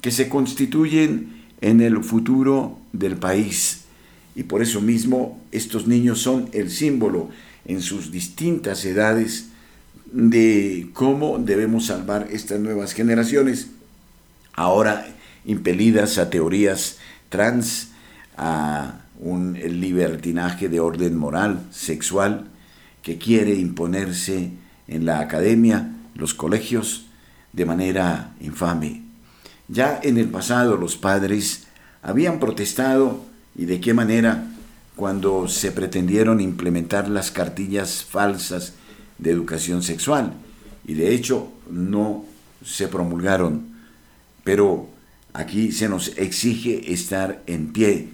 que se constituyen en el futuro del país. Y por eso mismo estos niños son el símbolo en sus distintas edades de cómo debemos salvar estas nuevas generaciones, ahora impelidas a teorías trans, a un libertinaje de orden moral, sexual, que quiere imponerse en la academia, los colegios, de manera infame. Ya en el pasado los padres habían protestado y de qué manera cuando se pretendieron implementar las cartillas falsas de educación sexual y de hecho no se promulgaron, pero aquí se nos exige estar en pie.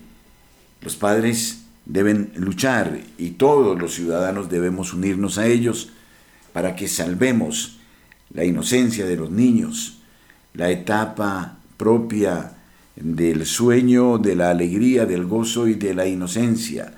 Los padres deben luchar y todos los ciudadanos debemos unirnos a ellos para que salvemos la inocencia de los niños, la etapa propia del sueño, de la alegría, del gozo y de la inocencia.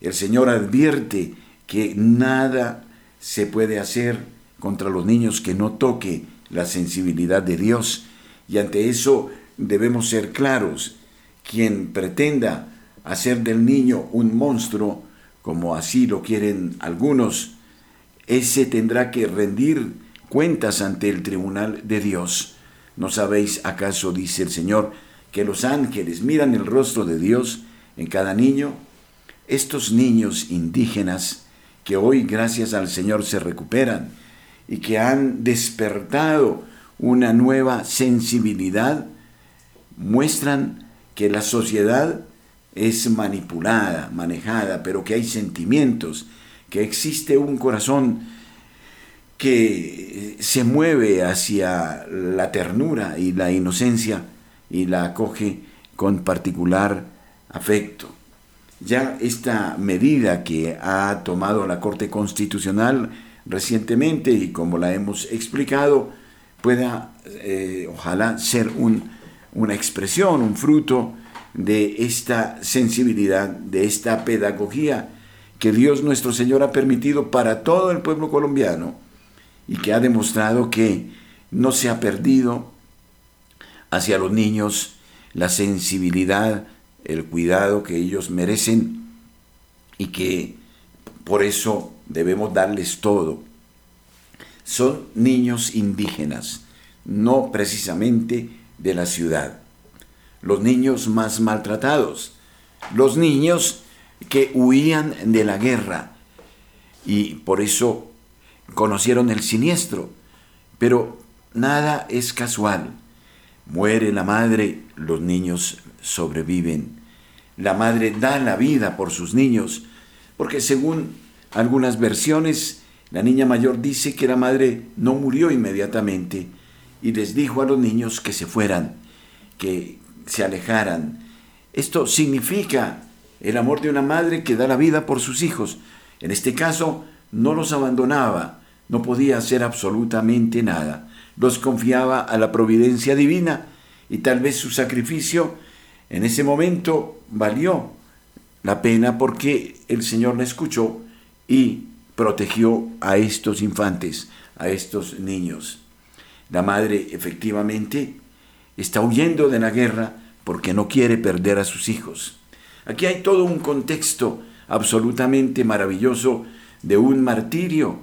El Señor advierte que nada se puede hacer contra los niños que no toque la sensibilidad de Dios. Y ante eso debemos ser claros. Quien pretenda hacer del niño un monstruo, como así lo quieren algunos, ese tendrá que rendir cuentas ante el tribunal de Dios. ¿No sabéis acaso, dice el Señor, que los ángeles miran el rostro de Dios en cada niño? Estos niños indígenas que hoy gracias al Señor se recuperan y que han despertado una nueva sensibilidad, muestran que la sociedad es manipulada, manejada, pero que hay sentimientos, que existe un corazón que se mueve hacia la ternura y la inocencia y la acoge con particular afecto ya esta medida que ha tomado la Corte Constitucional recientemente y como la hemos explicado, pueda eh, ojalá ser una expresión, un fruto de esta sensibilidad, de esta pedagogía que Dios nuestro Señor ha permitido para todo el pueblo colombiano y que ha demostrado que no se ha perdido hacia los niños la sensibilidad, el cuidado que ellos merecen y que por eso debemos darles todo. Son niños indígenas, no precisamente de la ciudad. Los niños más maltratados, los niños que huían de la guerra y por eso conocieron el siniestro. Pero nada es casual. Muere la madre, los niños sobreviven. La madre da la vida por sus niños, porque según algunas versiones, la niña mayor dice que la madre no murió inmediatamente y les dijo a los niños que se fueran, que se alejaran. Esto significa el amor de una madre que da la vida por sus hijos. En este caso, no los abandonaba, no podía hacer absolutamente nada. Los confiaba a la providencia divina y tal vez su sacrificio en ese momento valió la pena porque el Señor la escuchó y protegió a estos infantes, a estos niños. La madre efectivamente está huyendo de la guerra porque no quiere perder a sus hijos. Aquí hay todo un contexto absolutamente maravilloso de un martirio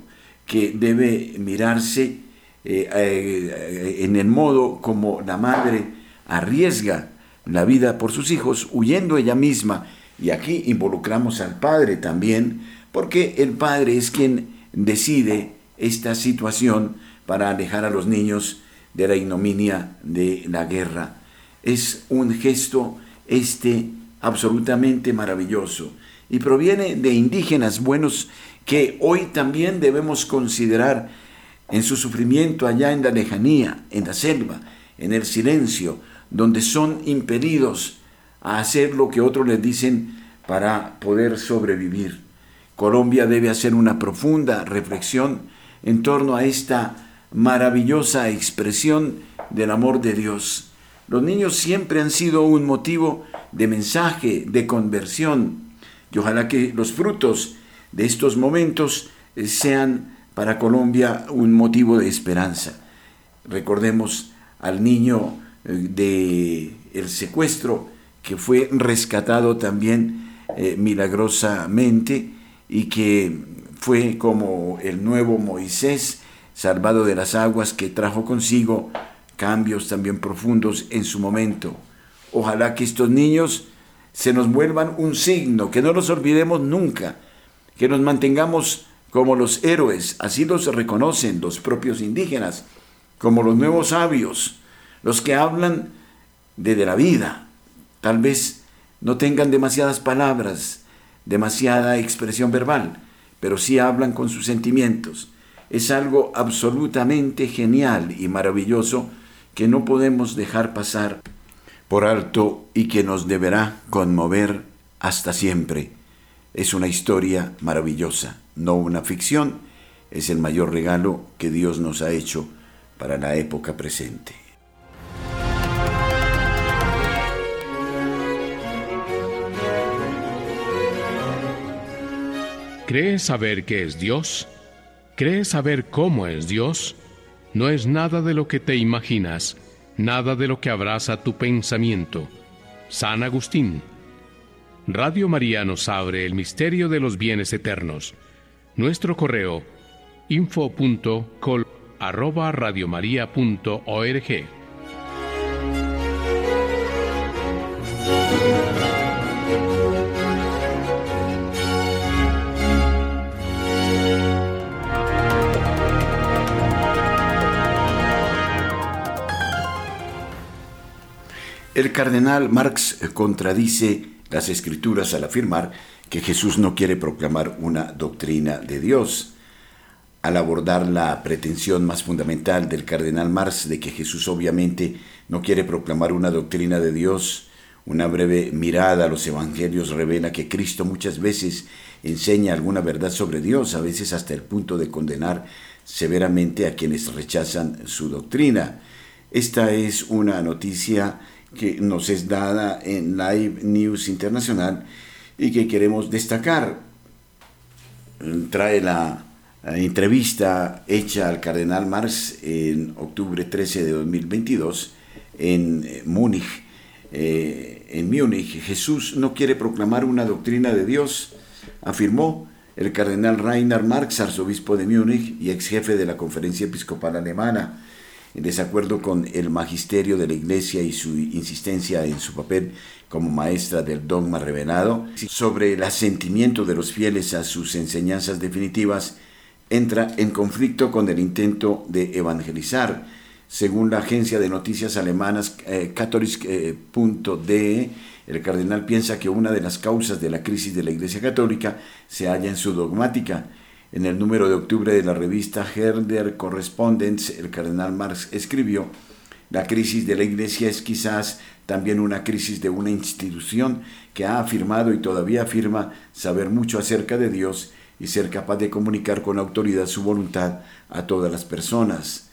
que debe mirarse eh, eh, en el modo como la madre arriesga la vida por sus hijos, huyendo ella misma. Y aquí involucramos al padre también, porque el padre es quien decide esta situación para alejar a los niños de la ignominia de la guerra. Es un gesto este absolutamente maravilloso y proviene de indígenas buenos que hoy también debemos considerar en su sufrimiento allá en la lejanía, en la selva, en el silencio, donde son impedidos a hacer lo que otros les dicen para poder sobrevivir. Colombia debe hacer una profunda reflexión en torno a esta maravillosa expresión del amor de Dios. Los niños siempre han sido un motivo de mensaje, de conversión, y ojalá que los frutos de estos momentos eh, sean para Colombia un motivo de esperanza. Recordemos al niño de el secuestro que fue rescatado también eh, milagrosamente y que fue como el nuevo Moisés salvado de las aguas que trajo consigo cambios también profundos en su momento. Ojalá que estos niños se nos vuelvan un signo, que no los olvidemos nunca, que nos mantengamos como los héroes, así los reconocen los propios indígenas, como los nuevos sabios, los que hablan de, la vida. Tal vez no tengan demasiadas palabras, demasiada expresión verbal, pero sí hablan con sus sentimientos. Es algo absolutamente genial y maravilloso que no podemos dejar pasar por alto y que nos deberá conmover hasta siempre. Es una historia maravillosa, no una ficción, es el mayor regalo que Dios nos ha hecho para la época presente. ¿Crees saber qué es Dios? ¿Crees saber cómo es Dios? No es nada de lo que te imaginas, nada de lo que abraza tu pensamiento. San Agustín. Radio María nos abre el misterio de los bienes eternos. Nuestro correo info.col El cardenal Marx contradice las escrituras al afirmar que Jesús no quiere proclamar una doctrina de Dios. Al abordar la pretensión más fundamental del cardenal Marx de que Jesús obviamente no quiere proclamar una doctrina de Dios, una breve mirada a los evangelios revela que Cristo muchas veces enseña alguna verdad sobre Dios, a veces hasta el punto de condenar severamente a quienes rechazan su doctrina. Esta es una noticia que nos es dada en Live News Internacional y que queremos destacar. Trae la, entrevista hecha al cardenal Marx en octubre 13 de 2022 en eh, Múnich. Eh, en Múnich, Jesús no quiere proclamar una doctrina de Dios, afirmó el cardenal Rainer Marx, arzobispo de Múnich y ex jefe de la Conferencia Episcopal Alemana en desacuerdo con el magisterio de la Iglesia y su insistencia en su papel como maestra del dogma revelado, sobre el asentimiento de los fieles a sus enseñanzas definitivas, entra en conflicto con el intento de evangelizar. Según la agencia de noticias alemanas eh, catholic.de, el cardenal piensa que una de las causas de la crisis de la Iglesia Católica se halla en su dogmática, en el número de octubre de la revista Herder Correspondence, el cardenal Marx escribió, la crisis de la Iglesia es quizás también una crisis de una institución que ha afirmado y todavía afirma saber mucho acerca de Dios y ser capaz de comunicar con autoridad su voluntad a todas las personas.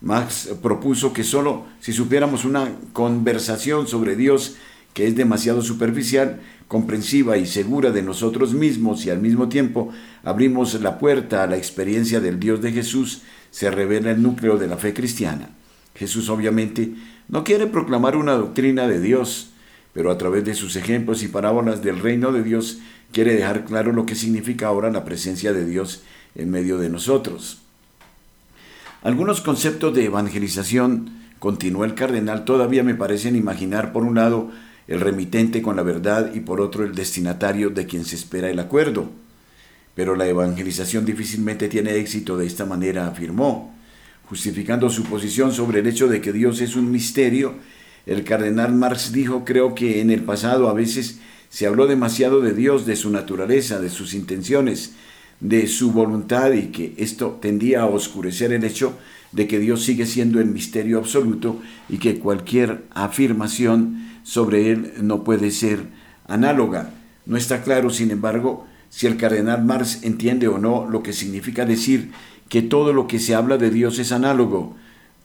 Marx propuso que solo si supiéramos una conversación sobre Dios que es demasiado superficial, comprensiva y segura de nosotros mismos y al mismo tiempo abrimos la puerta a la experiencia del Dios de Jesús, se revela el núcleo de la fe cristiana. Jesús obviamente no quiere proclamar una doctrina de Dios, pero a través de sus ejemplos y parábolas del reino de Dios quiere dejar claro lo que significa ahora la presencia de Dios en medio de nosotros. Algunos conceptos de evangelización, continuó el cardenal, todavía me parecen imaginar por un lado el remitente con la verdad y por otro el destinatario de quien se espera el acuerdo. Pero la evangelización difícilmente tiene éxito de esta manera, afirmó. Justificando su posición sobre el hecho de que Dios es un misterio, el cardenal Marx dijo, creo que en el pasado a veces se habló demasiado de Dios, de su naturaleza, de sus intenciones, de su voluntad y que esto tendía a oscurecer el hecho de que Dios sigue siendo el misterio absoluto y que cualquier afirmación sobre él no puede ser análoga. No está claro, sin embargo, si el cardenal Marx entiende o no lo que significa decir que todo lo que se habla de Dios es análogo.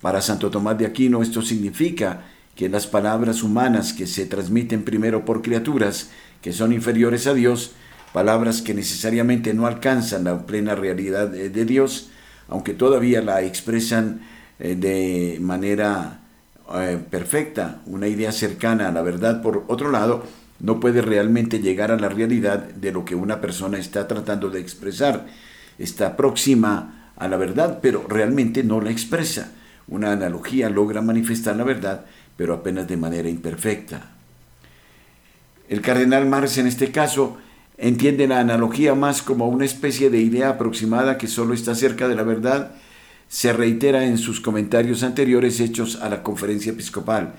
Para Santo Tomás de Aquino esto significa que las palabras humanas que se transmiten primero por criaturas que son inferiores a Dios, palabras que necesariamente no alcanzan la plena realidad de Dios, aunque todavía la expresan eh, de manera eh, perfecta, una idea cercana a la verdad, por otro lado, no puede realmente llegar a la realidad de lo que una persona está tratando de expresar. Está próxima a la verdad, pero realmente no la expresa. Una analogía logra manifestar la verdad, pero apenas de manera imperfecta. El cardenal Marx en este caso entiende la analogía más como una especie de idea aproximada que solo está cerca de la verdad, se reitera en sus comentarios anteriores hechos a la conferencia episcopal.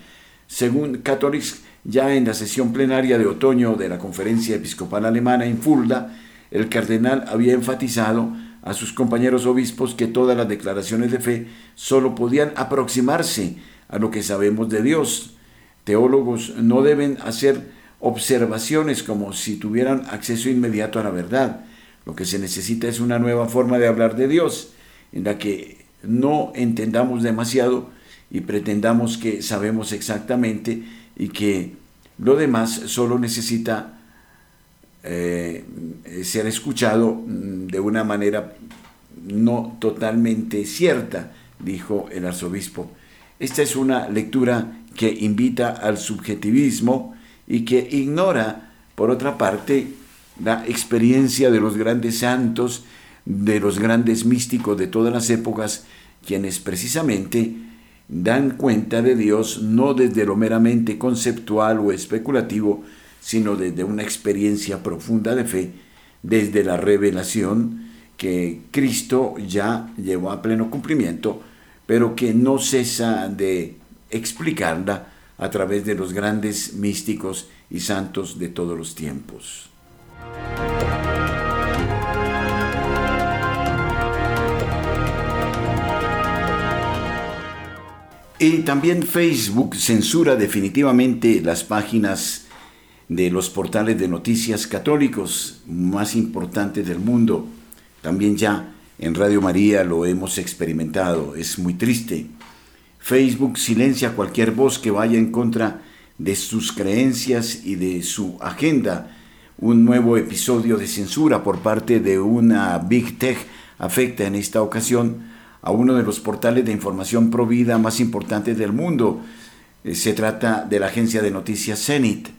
Según Catholics, ya en la sesión plenaria de otoño de la conferencia episcopal alemana en Fulda, el cardenal había enfatizado a sus compañeros obispos que todas las declaraciones de fe solo podían aproximarse a lo que sabemos de Dios. Teólogos no deben hacer observaciones como si tuvieran acceso inmediato a la verdad. Lo que se necesita es una nueva forma de hablar de Dios, en la que no entendamos demasiado y pretendamos que sabemos exactamente y que lo demás solo necesita eh, ser escuchado mm, de una manera no totalmente cierta, dijo el arzobispo. Esta es una lectura que invita al subjetivismo y que ignora, por otra parte, la experiencia de los grandes santos, de los grandes místicos de todas las épocas, quienes precisamente dan cuenta de Dios no desde lo meramente conceptual o especulativo, sino desde una experiencia profunda de fe, desde la revelación que Cristo ya llevó a pleno cumplimiento, pero que no cesa de explicarla a través de los grandes místicos y santos de todos los tiempos. Y también Facebook censura definitivamente las páginas de los portales de noticias católicos más importantes del mundo. También ya en Radio María lo hemos experimentado. Es muy triste. Facebook silencia cualquier voz que vaya en contra de sus creencias y de su agenda. Un nuevo episodio de censura por parte de una Big Tech afecta en esta ocasión a uno de los portales de información provida más importantes del mundo. Eh, se trata de la agencia de noticias Zenit.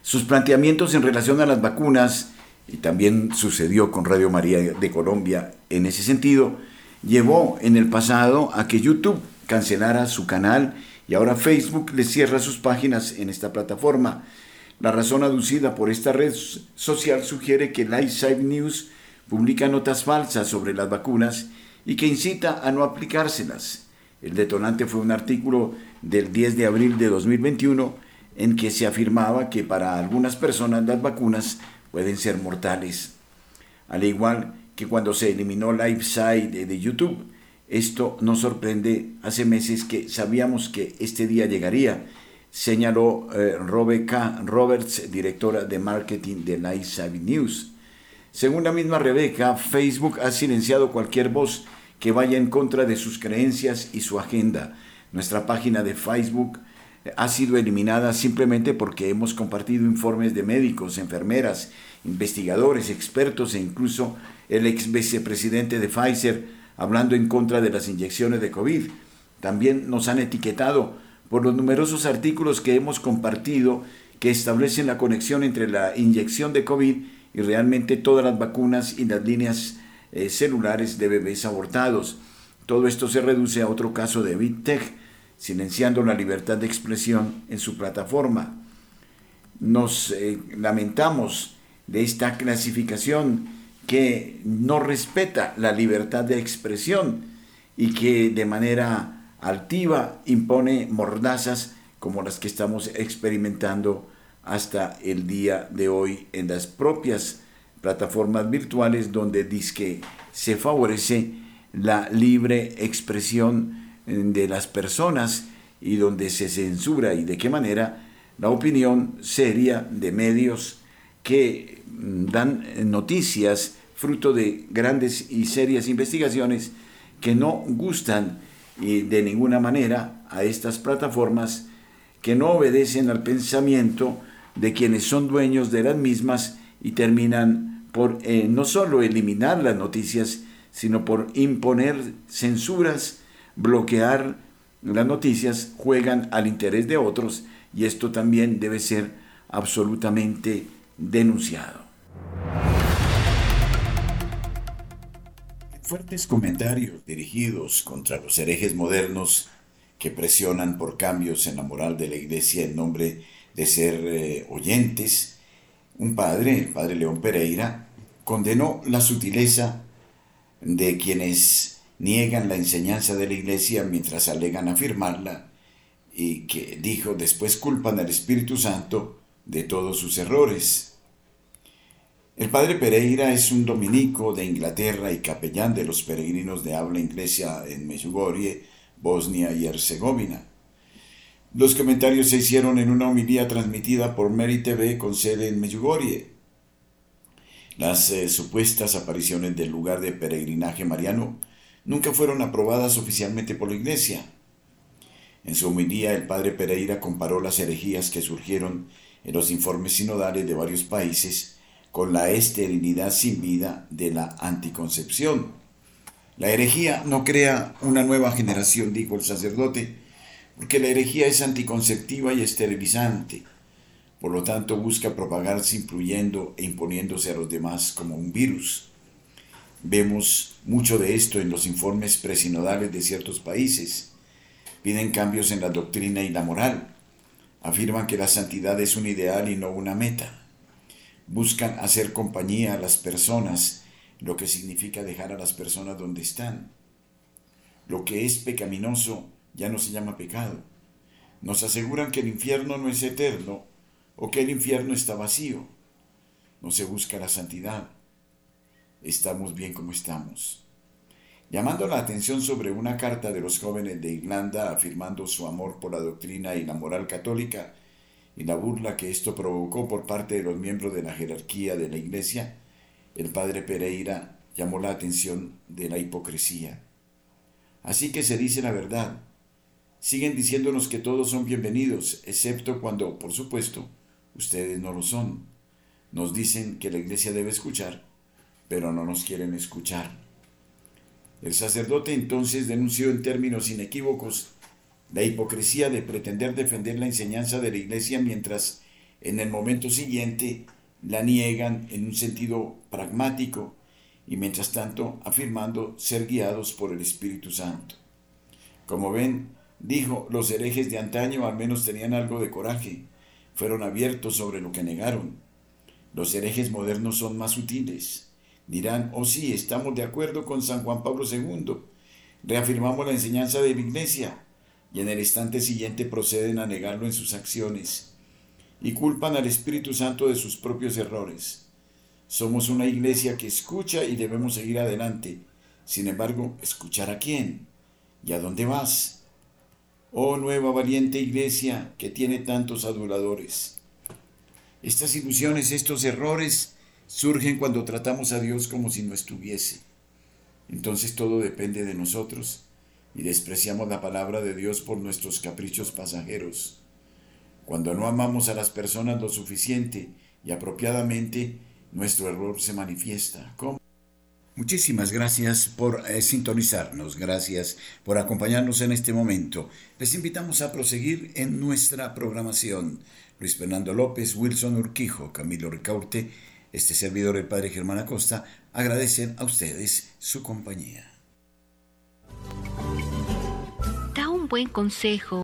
Sus planteamientos en relación a las vacunas, y también sucedió con Radio María de Colombia en ese sentido, llevó en el pasado a que YouTube cancelara su canal y ahora Facebook le cierra sus páginas en esta plataforma. La razón aducida por esta red social sugiere que Lightside News publica notas falsas sobre las vacunas y que incita a no aplicárselas. El detonante fue un artículo del 10 de abril de 2021 en que se afirmaba que para algunas personas las vacunas pueden ser mortales. Al igual que cuando se eliminó LiveSide de YouTube, esto nos sorprende hace meses que sabíamos que este día llegaría, señaló eh, Rebecca Roberts, directora de marketing de LiveSide News. Según la misma Rebeca, Facebook ha silenciado cualquier voz que vaya en contra de sus creencias y su agenda. Nuestra página de Facebook ha sido eliminada simplemente porque hemos compartido informes de médicos, enfermeras, investigadores, expertos e incluso el ex vicepresidente de Pfizer hablando en contra de las inyecciones de COVID. También nos han etiquetado por los numerosos artículos que hemos compartido que establecen la conexión entre la inyección de COVID y realmente todas las vacunas y las líneas eh, celulares de bebés abortados. Todo esto se reduce a otro caso de Big Tech, silenciando la libertad de expresión en su plataforma. Nos eh, lamentamos de esta clasificación que no respeta la libertad de expresión y que de manera altiva impone mordazas como las que estamos experimentando hasta el día de hoy en las propias plataformas virtuales donde dice se favorece la libre expresión de las personas y donde se censura y de qué manera la opinión seria de medios que dan noticias fruto de grandes y serias investigaciones que no gustan de ninguna manera a estas plataformas que no obedecen al pensamiento de quienes son dueños de las mismas y terminan por eh, no solo eliminar las noticias, sino por imponer censuras, bloquear las noticias, juegan al interés de otros y esto también debe ser absolutamente denunciado. Fuertes comentarios dirigidos contra los herejes modernos que presionan por cambios en la moral de la Iglesia en nombre de ser eh, oyentes, un padre, el padre León Pereira, condenó la sutileza de quienes niegan la enseñanza de la Iglesia mientras alegan afirmarla y que dijo después culpan al Espíritu Santo de todos sus errores. El padre Pereira es un dominico de Inglaterra y capellán de los peregrinos de habla inglesa en Medjugorje, Bosnia y Herzegovina. Los comentarios se hicieron en una homilía transmitida por Mary TV con sede en Medjugorje. Las eh, supuestas apariciones del lugar de peregrinaje mariano nunca fueron aprobadas oficialmente por la Iglesia. En su homilía, el padre Pereira comparó las herejías que surgieron en los informes sinodales de varios países con la esterilidad sin vida de la anticoncepción. La herejía no crea una nueva generación, dijo el sacerdote, porque la herejía es anticonceptiva y esterilizante. Por lo tanto, busca propagarse influyendo e imponiéndose a los demás como un virus. Vemos mucho de esto en los informes presinodales de ciertos países. Piden cambios en la doctrina y la moral. Afirman que la santidad es un ideal y no una meta. Buscan hacer compañía a las personas, lo que significa dejar a las personas donde están. Lo que es pecaminoso ya no se llama pecado. Nos aseguran que el infierno no es eterno o que el infierno está vacío. No se busca la santidad. Estamos bien como estamos. Llamando la atención sobre una carta de los jóvenes de Irlanda afirmando su amor por la doctrina y la moral católica y la burla que esto provocó por parte de los miembros de la jerarquía de la Iglesia, el padre Pereira llamó la atención de la hipocresía. Así que se dice la verdad, siguen diciéndonos que todos son bienvenidos, excepto cuando, por supuesto, ustedes no lo son. Nos dicen que la iglesia debe escuchar, pero no nos quieren escuchar. El sacerdote entonces denunció en términos inequívocos la hipocresía de pretender defender la enseñanza de la iglesia mientras en el momento siguiente la niegan en un sentido pragmático y mientras tanto afirmando ser guiados por el Espíritu Santo. Como ven, Dijo, los herejes de antaño al menos tenían algo de coraje, fueron abiertos sobre lo que negaron. Los herejes modernos son más sutiles. Dirán, oh sí, estamos de acuerdo con San Juan Pablo II, reafirmamos la enseñanza de la Iglesia, y en el instante siguiente proceden a negarlo en sus acciones, y culpan al Espíritu Santo de sus propios errores. Somos una iglesia que escucha y debemos seguir adelante. Sin embargo, ¿escuchar a quién? ¿Y a dónde vas? Oh nueva valiente iglesia que tiene tantos aduladores. Estas ilusiones, estos errores surgen cuando tratamos a Dios como si no estuviese. Entonces todo depende de nosotros y despreciamos la palabra de Dios por nuestros caprichos pasajeros. Cuando no amamos a las personas lo suficiente y apropiadamente, nuestro error se manifiesta. ¿Cómo? Muchísimas gracias por eh, sintonizarnos, gracias por acompañarnos en este momento. Les invitamos a proseguir en nuestra programación. Luis Fernando López, Wilson Urquijo, Camilo Ricaurte, este servidor, el Padre Germán Acosta, agradecen a ustedes su compañía. Da un buen consejo